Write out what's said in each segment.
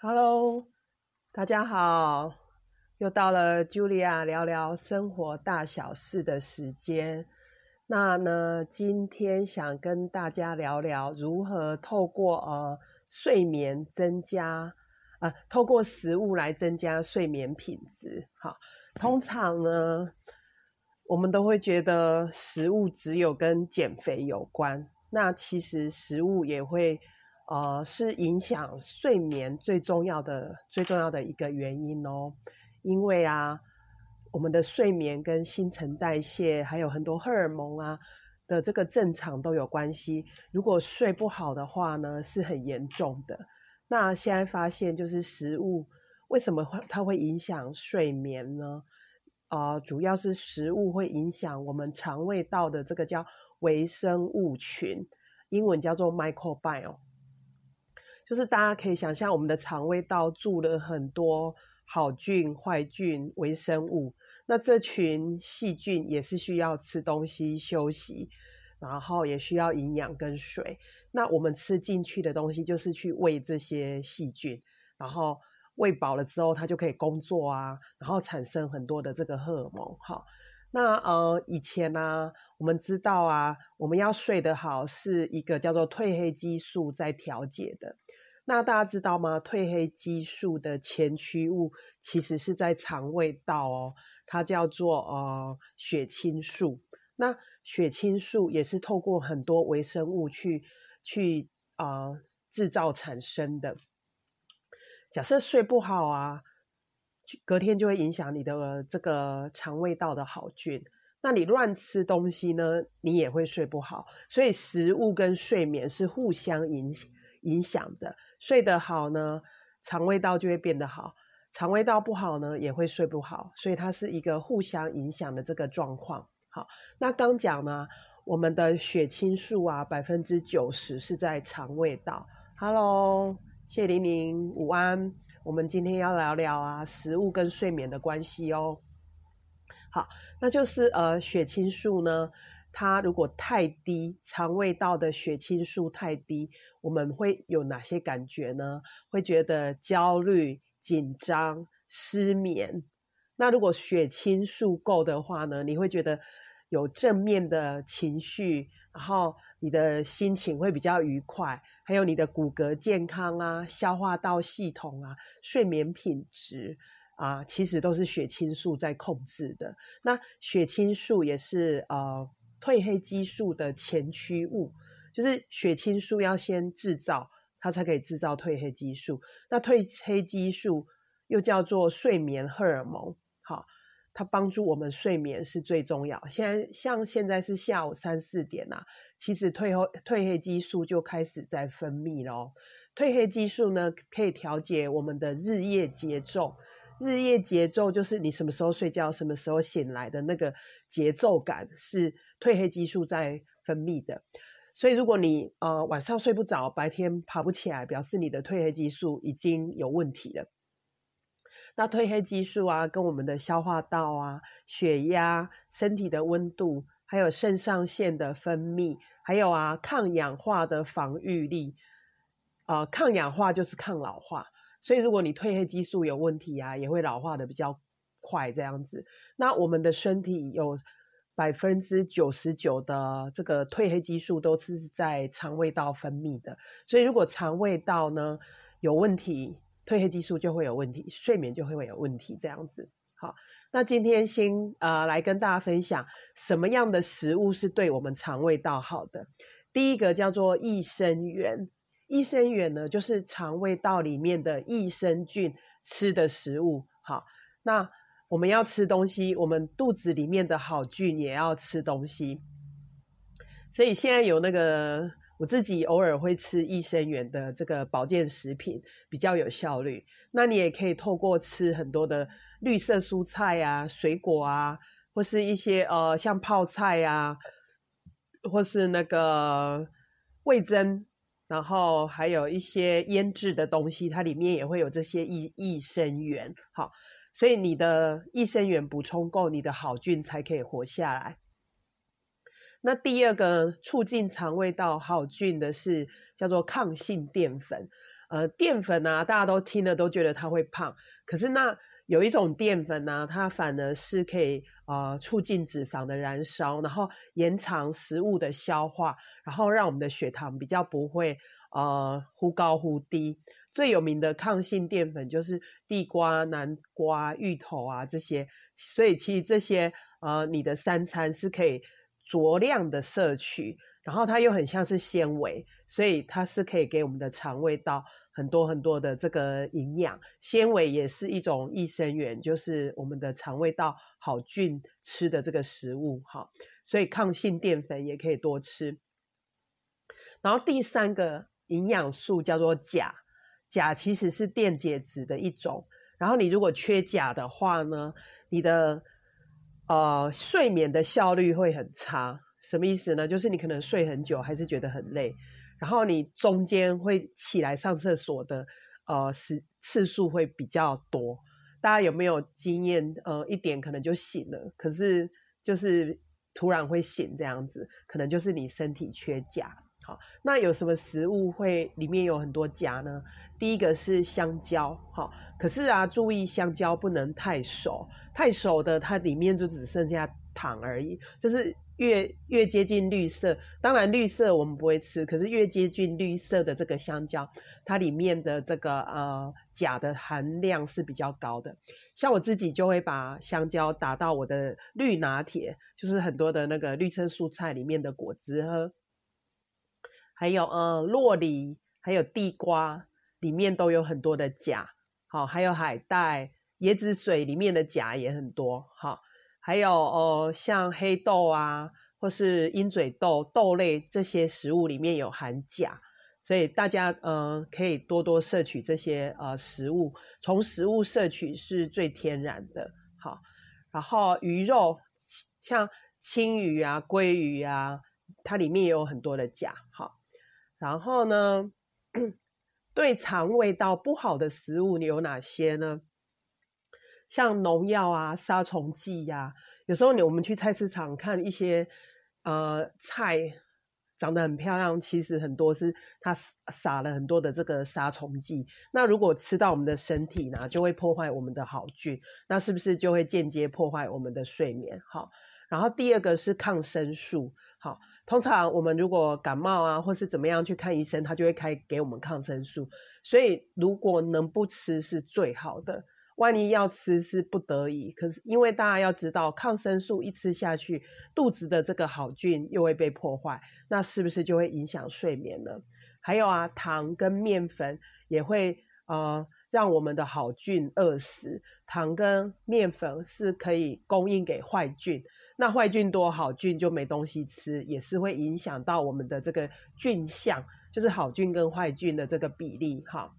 Hello，大家好，又到了 Julia 聊聊生活大小事的时间。那呢，今天想跟大家聊聊如何透过呃睡眠增加，呃，透过食物来增加睡眠品质。好，通常呢，我们都会觉得食物只有跟减肥有关，那其实食物也会。呃，是影响睡眠最重要的、最重要的一个原因哦。因为啊，我们的睡眠跟新陈代谢还有很多荷尔蒙啊的这个正常都有关系。如果睡不好的话呢，是很严重的。那现在发现，就是食物为什么会它会影响睡眠呢？啊，主要是食物会影响我们肠胃道的这个叫微生物群，英文叫做 microbiome。就是大家可以想象，我们的肠胃道住了很多好菌、坏菌、微生物。那这群细菌也是需要吃东西、休息，然后也需要营养跟水。那我们吃进去的东西，就是去喂这些细菌，然后喂饱了之后，它就可以工作啊，然后产生很多的这个荷尔蒙。好，那呃，以前呢，我们知道啊，我们要睡得好，是一个叫做褪黑激素在调节的。那大家知道吗？褪黑激素的前驱物其实是在肠胃道哦，它叫做呃血清素。那血清素也是透过很多微生物去去啊制造产生的。假设睡不好啊，隔天就会影响你的这个肠胃道的好菌。那你乱吃东西呢，你也会睡不好。所以食物跟睡眠是互相影响影响的。睡得好呢，肠胃道就会变得好；肠胃道不好呢，也会睡不好。所以它是一个互相影响的这个状况。好，那刚讲呢，我们的血清素啊，百分之九十是在肠胃道。Hello，谢玲玲，午安。我们今天要聊聊啊，食物跟睡眠的关系哦。好，那就是呃，血清素呢。它如果太低，肠胃道的血清素太低，我们会有哪些感觉呢？会觉得焦虑、紧张、失眠。那如果血清素够的话呢？你会觉得有正面的情绪，然后你的心情会比较愉快，还有你的骨骼健康啊、消化道系统啊、睡眠品质啊，其实都是血清素在控制的。那血清素也是呃。褪黑激素的前驱物就是血清素，要先制造，它才可以制造褪黑激素。那褪黑激素又叫做睡眠荷尔蒙，好，它帮助我们睡眠是最重要。现在像现在是下午三四点呐，其实褪后褪黑激素就开始在分泌咯。褪黑激素呢，可以调节我们的日夜节奏。日夜节奏就是你什么时候睡觉，什么时候醒来的那个节奏感是褪黑激素在分泌的。所以如果你呃晚上睡不着，白天爬不起来，表示你的褪黑激素已经有问题了。那褪黑激素啊，跟我们的消化道啊、血压、身体的温度，还有肾上腺的分泌，还有啊抗氧化的防御力，啊抗氧化就是抗老化。所以，如果你褪黑激素有问题啊，也会老化的比较快。这样子，那我们的身体有百分之九十九的这个褪黑激素都是在肠胃道分泌的。所以，如果肠胃道呢有问题，褪黑激素就会有问题，睡眠就会有问题。这样子，好，那今天先呃来跟大家分享什么样的食物是对我们肠胃道好的。第一个叫做益生元。益生元呢，就是肠胃道里面的益生菌吃的食物。好，那我们要吃东西，我们肚子里面的好菌也要吃东西。所以现在有那个，我自己偶尔会吃益生元的这个保健食品，比较有效率。那你也可以透过吃很多的绿色蔬菜啊、水果啊，或是一些呃像泡菜啊，或是那个味增。然后还有一些腌制的东西，它里面也会有这些益益生元，好，所以你的益生元补充够，你的好菌才可以活下来。那第二个促进肠胃道好菌的是叫做抗性淀粉，呃，淀粉啊，大家都听了都觉得它会胖，可是那有一种淀粉呢，它反而是可以呃促进脂肪的燃烧，然后延长食物的消化，然后让我们的血糖比较不会呃忽高忽低。最有名的抗性淀粉就是地瓜、南瓜、芋头啊这些，所以其实这些呃你的三餐是可以酌量的摄取，然后它又很像是纤维，所以它是可以给我们的肠胃道。很多很多的这个营养纤维也是一种益生元，就是我们的肠胃道好菌吃的这个食物哈，所以抗性淀粉也可以多吃。然后第三个营养素叫做钾，钾其实是电解质的一种。然后你如果缺钾的话呢，你的呃睡眠的效率会很差。什么意思呢？就是你可能睡很久，还是觉得很累。然后你中间会起来上厕所的，呃，次次数会比较多。大家有没有经验？呃，一点可能就醒了，可是就是突然会醒这样子，可能就是你身体缺钾。好，那有什么食物会里面有很多钾呢？第一个是香蕉，好，可是啊，注意香蕉不能太熟，太熟的它里面就只剩下糖而已，就是。越越接近绿色，当然绿色我们不会吃，可是越接近绿色的这个香蕉，它里面的这个呃钾的含量是比较高的。像我自己就会把香蕉打到我的绿拿铁，就是很多的那个绿色蔬菜里面的果汁喝，还有呃洛梨，还有地瓜里面都有很多的钾，好，还有海带、椰子水里面的钾也很多，好。还有哦，像黑豆啊，或是鹰嘴豆豆类这些食物里面有含钾，所以大家呃可以多多摄取这些呃食物，从食物摄取是最天然的。好，然后鱼肉像青鱼啊、鲑鱼啊，它里面也有很多的钾。好，然后呢，对肠胃道不好的食物你有哪些呢？像农药啊、杀虫剂呀，有时候你我们去菜市场看一些呃菜长得很漂亮，其实很多是它撒了很多的这个杀虫剂。那如果吃到我们的身体呢，就会破坏我们的好菌，那是不是就会间接破坏我们的睡眠？好，然后第二个是抗生素。好，通常我们如果感冒啊，或是怎么样去看医生，他就会开给我们抗生素。所以如果能不吃是最好的。万一要吃是不得已，可是因为大家要知道，抗生素一吃下去，肚子的这个好菌又会被破坏，那是不是就会影响睡眠呢？还有啊，糖跟面粉也会呃让我们的好菌饿死。糖跟面粉是可以供应给坏菌，那坏菌多，好菌就没东西吃，也是会影响到我们的这个菌相，就是好菌跟坏菌的这个比例哈。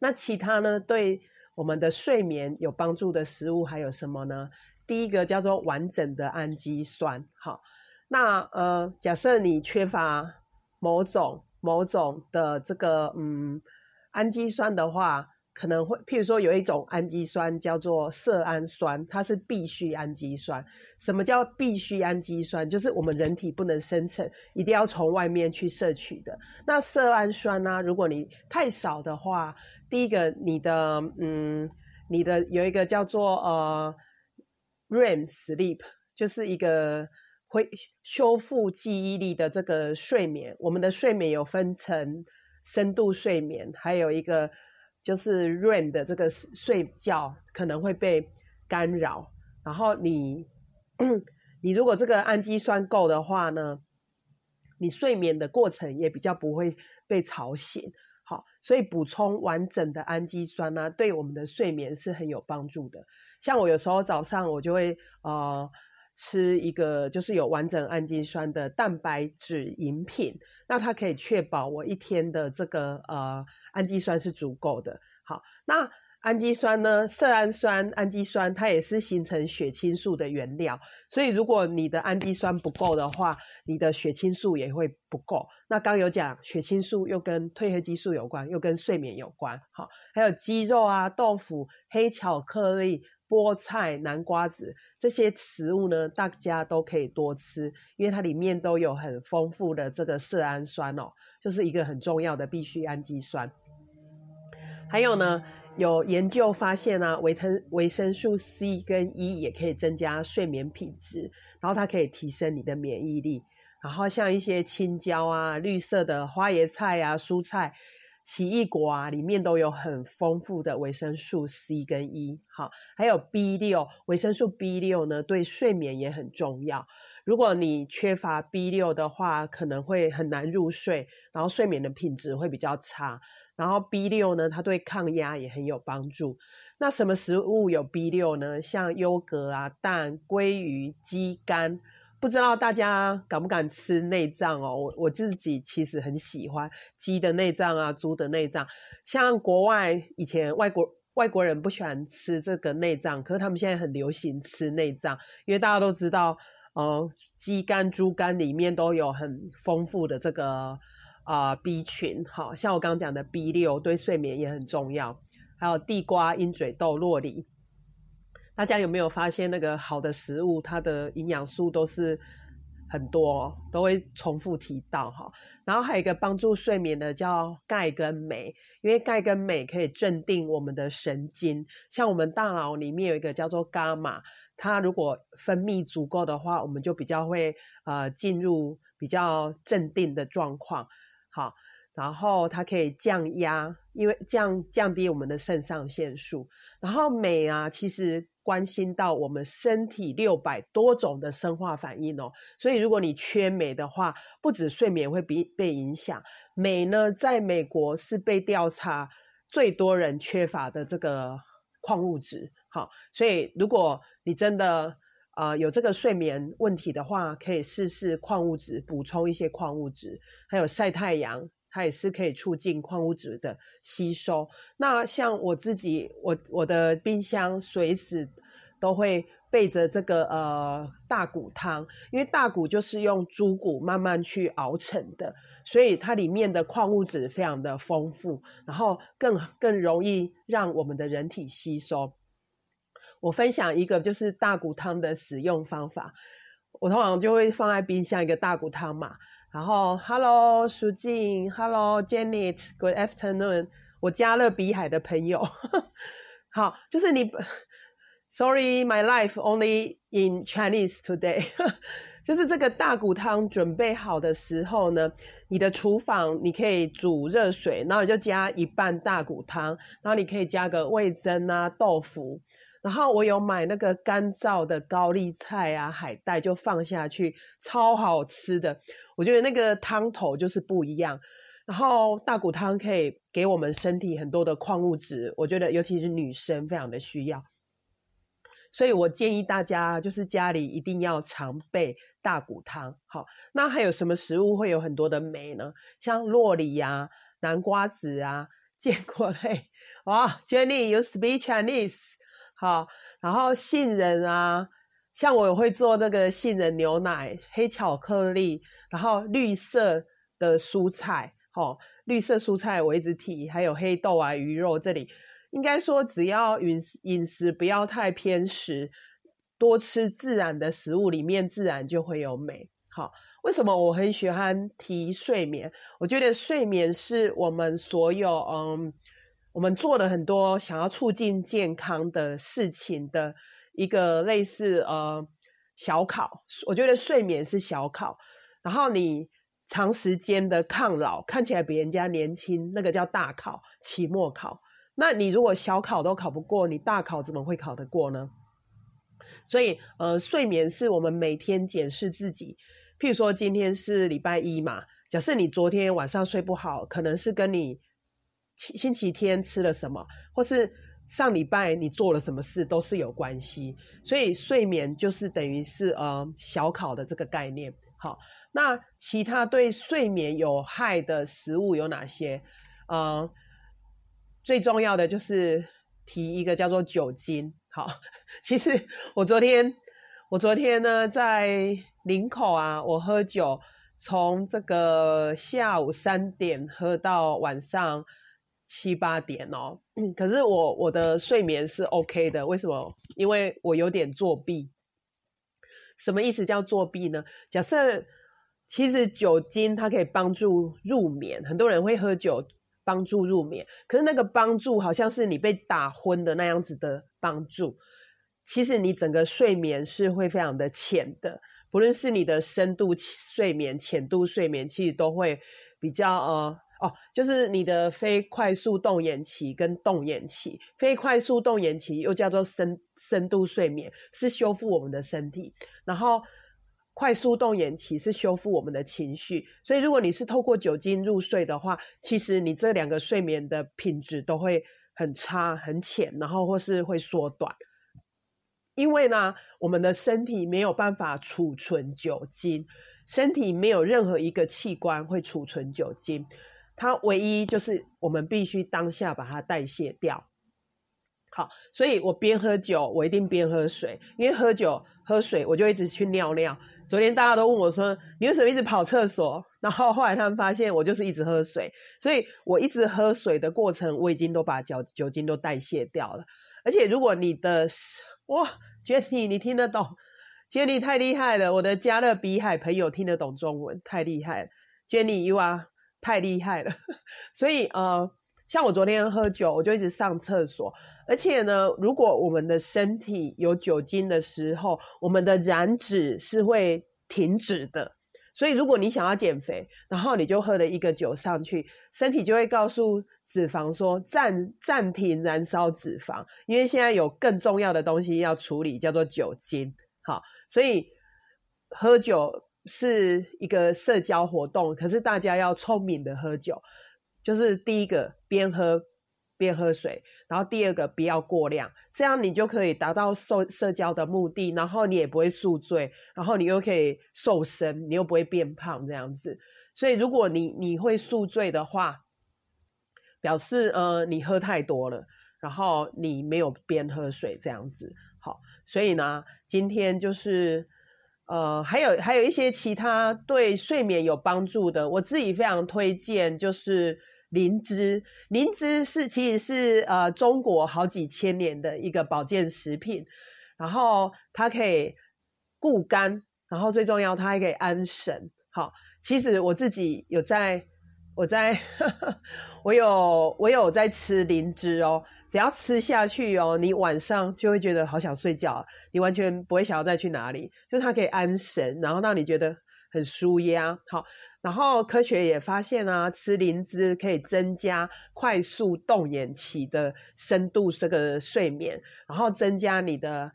那其他呢？对。我们的睡眠有帮助的食物还有什么呢？第一个叫做完整的氨基酸。好，那呃，假设你缺乏某种某种的这个嗯氨基酸的话。可能会，譬如说有一种氨基酸叫做色氨酸，它是必需氨基酸。什么叫必需氨基酸？就是我们人体不能生成，一定要从外面去摄取的。那色氨酸呢？如果你太少的话，第一个你的嗯，你的有一个叫做呃 REM sleep，就是一个会修复记忆力的这个睡眠。我们的睡眠有分成深度睡眠，还有一个。就是 REM 的这个睡觉可能会被干扰，然后你 你如果这个氨基酸够的话呢，你睡眠的过程也比较不会被吵醒。好，所以补充完整的氨基酸呢，对我们的睡眠是很有帮助的。像我有时候早上我就会呃。吃一个就是有完整氨基酸的蛋白质饮品，那它可以确保我一天的这个呃氨基酸是足够的。好，那氨基酸呢，色氨酸、氨基酸它也是形成血清素的原料，所以如果你的氨基酸不够的话，你的血清素也会不够。那刚有讲，血清素又跟褪黑激素有关，又跟睡眠有关。好，还有鸡肉啊、豆腐、黑巧克力。菠菜、南瓜子这些食物呢，大家都可以多吃，因为它里面都有很丰富的这个色氨酸哦，就是一个很重要的必需氨基酸。还有呢，有研究发现啊，维生维生素 C 跟 E 也可以增加睡眠品质，然后它可以提升你的免疫力。然后像一些青椒啊、绿色的花椰菜啊、蔬菜。奇异果啊，里面都有很丰富的维生素 C 跟 E，好，还有 B 六，维生素 B 六呢，对睡眠也很重要。如果你缺乏 B 六的话，可能会很难入睡，然后睡眠的品质会比较差。然后 B 六呢，它对抗压也很有帮助。那什么食物有 B 六呢？像优格啊、蛋、鲑鱼、鸡肝。不知道大家敢不敢吃内脏哦？我我自己其实很喜欢鸡的内脏啊，猪的内脏。像国外以前外国外国人不喜欢吃这个内脏，可是他们现在很流行吃内脏，因为大家都知道，呃，鸡肝、猪肝里面都有很丰富的这个啊 B 群，好像我刚刚讲的 B 六对睡眠也很重要。还有地瓜、鹰嘴豆、洛梨。大家有没有发现，那个好的食物，它的营养素都是很多，都会重复提到哈。然后还有一个帮助睡眠的叫钙跟镁，因为钙跟镁可以镇定我们的神经。像我们大脑里面有一个叫做伽马，它如果分泌足够的话，我们就比较会呃进入比较镇定的状况。好，然后它可以降压，因为降降低我们的肾上腺素。然后镁啊，其实。关心到我们身体六百多种的生化反应哦，所以如果你缺镁的话，不止睡眠会被被影响，镁呢，在美国是被调查最多人缺乏的这个矿物质。好，所以如果你真的啊有这个睡眠问题的话，可以试试矿物质，补充一些矿物质，还有晒太阳。它也是可以促进矿物质的吸收。那像我自己，我我的冰箱随时都会备着这个呃大骨汤，因为大骨就是用猪骨慢慢去熬成的，所以它里面的矿物质非常的丰富，然后更更容易让我们的人体吸收。我分享一个就是大骨汤的使用方法，我通常就会放在冰箱一个大骨汤嘛。然后，Hello，苏静，Hello，Janet，Good afternoon，我加勒比海的朋友，好，就是你，Sorry，my life only in Chinese today，就是这个大骨汤准备好的时候呢，你的厨房你可以煮热水，然后你就加一半大骨汤，然后你可以加个味增啊、豆腐。然后我有买那个干燥的高丽菜啊、海带，就放下去，超好吃的。我觉得那个汤头就是不一样。然后大骨汤可以给我们身体很多的矿物质，我觉得尤其是女生非常的需要。所以我建议大家，就是家里一定要常备大骨汤。好，那还有什么食物会有很多的镁呢？像洛梨呀、南瓜子啊、坚果类。哇，Jenny，you speak Chinese？好，然后杏仁啊，像我会做那个杏仁牛奶、黑巧克力，然后绿色的蔬菜，哦，绿色蔬菜我一直提，还有黑豆啊、鱼肉，这里应该说只要饮饮食不要太偏食，多吃自然的食物，里面自然就会有美。好，为什么我很喜欢提睡眠？我觉得睡眠是我们所有嗯。我们做了很多想要促进健康的事情的一个类似呃小考，我觉得睡眠是小考，然后你长时间的抗老，看起来比人家年轻，那个叫大考、期末考。那你如果小考都考不过，你大考怎么会考得过呢？所以呃，睡眠是我们每天检视自己，譬如说今天是礼拜一嘛，假设你昨天晚上睡不好，可能是跟你。星期天吃了什么，或是上礼拜你做了什么事，都是有关系。所以睡眠就是等于是呃小考的这个概念。好，那其他对睡眠有害的食物有哪些？呃，最重要的就是提一个叫做酒精。好，其实我昨天我昨天呢在林口啊，我喝酒，从这个下午三点喝到晚上。七八点哦。可是我我的睡眠是 OK 的，为什么？因为我有点作弊。什么意思叫作弊呢？假设其实酒精它可以帮助入眠，很多人会喝酒帮助入眠，可是那个帮助好像是你被打昏的那样子的帮助。其实你整个睡眠是会非常的浅的，不论是你的深度睡眠、浅度睡眠，其实都会比较呃哦，就是你的非快速动眼期跟动眼期，非快速动眼期又叫做深深度睡眠，是修复我们的身体，然后快速动眼期是修复我们的情绪。所以如果你是透过酒精入睡的话，其实你这两个睡眠的品质都会很差、很浅，然后或是会缩短。因为呢，我们的身体没有办法储存酒精，身体没有任何一个器官会储存酒精，它唯一就是我们必须当下把它代谢掉。好，所以我边喝酒，我一定边喝水，因为喝酒喝水我就一直去尿尿。昨天大家都问我说，你为什么一直跑厕所？然后后来他们发现我就是一直喝水，所以我一直喝水的过程，我已经都把酒酒精都代谢掉了。而且如果你的哇，Jenny，你听得懂？Jenny 太厉害了，我的加勒比海朋友听得懂中文，太厉害了。Jenny，you are 太厉害了。所以呃，像我昨天喝酒，我就一直上厕所。而且呢，如果我们的身体有酒精的时候，我们的燃脂是会停止的。所以如果你想要减肥，然后你就喝了一个酒上去，身体就会告诉。脂肪说暂暂停燃烧脂肪，因为现在有更重要的东西要处理，叫做酒精。好，所以喝酒是一个社交活动，可是大家要聪明的喝酒，就是第一个边喝边喝水，然后第二个不要过量，这样你就可以达到社社交的目的，然后你也不会宿醉，然后你又可以瘦身，你又不会变胖这样子。所以如果你你会宿醉的话，表示呃你喝太多了，然后你没有边喝水这样子，好，所以呢，今天就是呃还有还有一些其他对睡眠有帮助的，我自己非常推荐就是灵芝，灵芝是其实是呃中国好几千年的一个保健食品，然后它可以固肝，然后最重要它还可以安神，好，其实我自己有在。我在，我有我有在吃灵芝哦，只要吃下去哦，你晚上就会觉得好想睡觉，你完全不会想要再去哪里，就是它可以安神，然后让你觉得很舒压。好，然后科学也发现啊，吃灵芝可以增加快速动眼期的深度这个睡眠，然后增加你的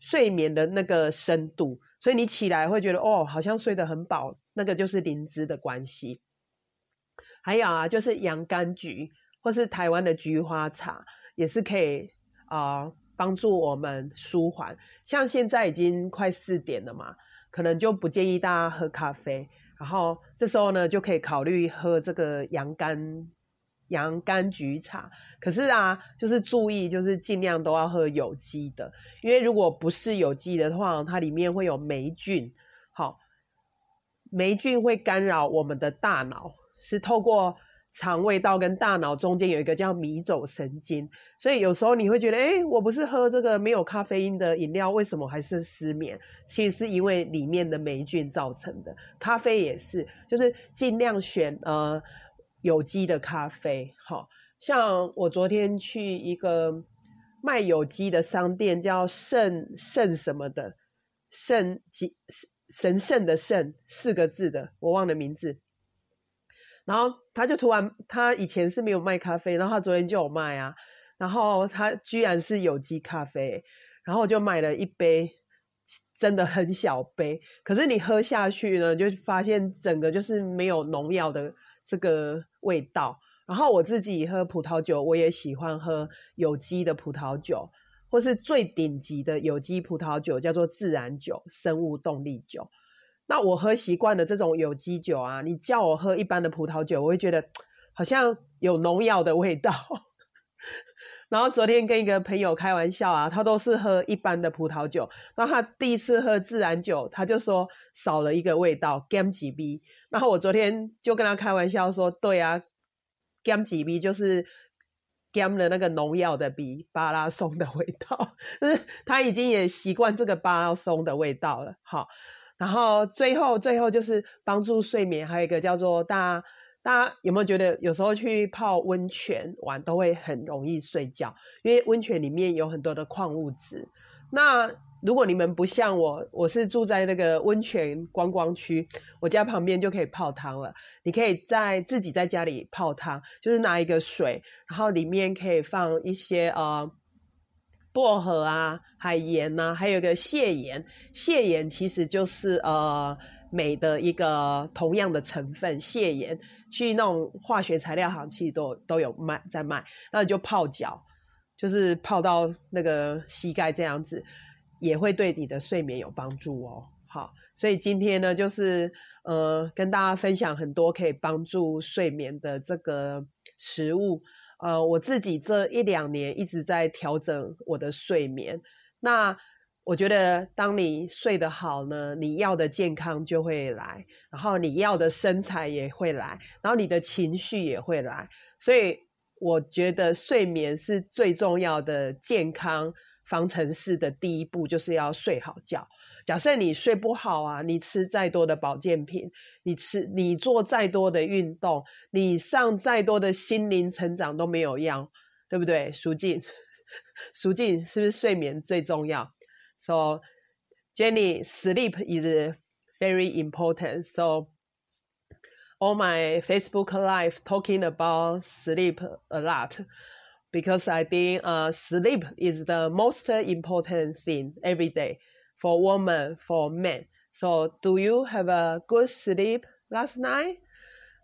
睡眠的那个深度，所以你起来会觉得哦，好像睡得很饱，那个就是灵芝的关系。还有啊，就是洋甘菊，或是台湾的菊花茶，也是可以啊帮助我们舒缓。像现在已经快四点了嘛，可能就不建议大家喝咖啡，然后这时候呢就可以考虑喝这个洋甘洋甘菊茶。可是啊，就是注意，就是尽量都要喝有机的，因为如果不是有机的话，它里面会有霉菌，好，霉菌会干扰我们的大脑。是透过肠胃道跟大脑中间有一个叫迷走神经，所以有时候你会觉得，哎，我不是喝这个没有咖啡因的饮料，为什么还是失眠？其实是因为里面的霉菌造成的。咖啡也是，就是尽量选呃有机的咖啡。好，像我昨天去一个卖有机的商店，叫圣圣什么的圣神神圣的圣四个字的，我忘了名字。然后他就突然，他以前是没有卖咖啡，然后他昨天就有卖啊。然后他居然是有机咖啡，然后我就买了一杯，真的很小杯。可是你喝下去呢，就发现整个就是没有农药的这个味道。然后我自己喝葡萄酒，我也喜欢喝有机的葡萄酒，或是最顶级的有机葡萄酒，叫做自然酒、生物动力酒。那我喝习惯的这种有机酒啊，你叫我喝一般的葡萄酒，我会觉得好像有农药的味道。然后昨天跟一个朋友开玩笑啊，他都是喝一般的葡萄酒，然后他第一次喝自然酒，他就说少了一个味道，gam 几 b。然后我昨天就跟他开玩笑说，对啊，甘几味就是 gam 的那个农药的比巴拉松的味道，就是他已经也习惯这个巴拉松的味道了。好，然后最后最后就是帮助睡眠，还有一个叫做大家大家有没有觉得有时候去泡温泉玩都会很容易睡觉，因为温泉里面有很多的矿物质。那如果你们不像我，我是住在那个温泉观光区，我家旁边就可以泡汤了。你可以在自己在家里泡汤，就是拿一个水，然后里面可以放一些呃薄荷啊、海盐呐，还有一个蟹盐。蟹盐其实就是呃镁的一个同样的成分，蟹盐去那种化学材料行其实都都有卖在卖，那你就泡脚，就是泡到那个膝盖这样子。也会对你的睡眠有帮助哦。好，所以今天呢，就是呃，跟大家分享很多可以帮助睡眠的这个食物。呃，我自己这一两年一直在调整我的睡眠。那我觉得，当你睡得好呢，你要的健康就会来，然后你要的身材也会来，然后你的情绪也会来。所以我觉得睡眠是最重要的健康。方程式的第一步就是要睡好觉。假设你睡不好啊，你吃再多的保健品，你吃你做再多的运动，你上再多的心灵成长都没有用，对不对？苏静，苏静是不是睡眠最重要？So Jenny, sleep is very important. So all my Facebook live talking about sleep a lot. because I think uh, sleep is the most important thing every day for woman, for men. So, do you have a good sleep last night?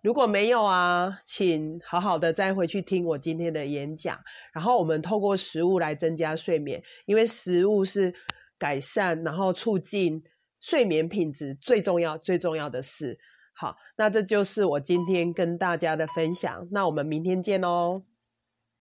如果没有啊，请好好的再回去听我今天的演讲。然后我们透过食物来增加睡眠，因为食物是改善然后促进睡眠品质最重要最重要的事。好，那这就是我今天跟大家的分享。那我们明天见喽。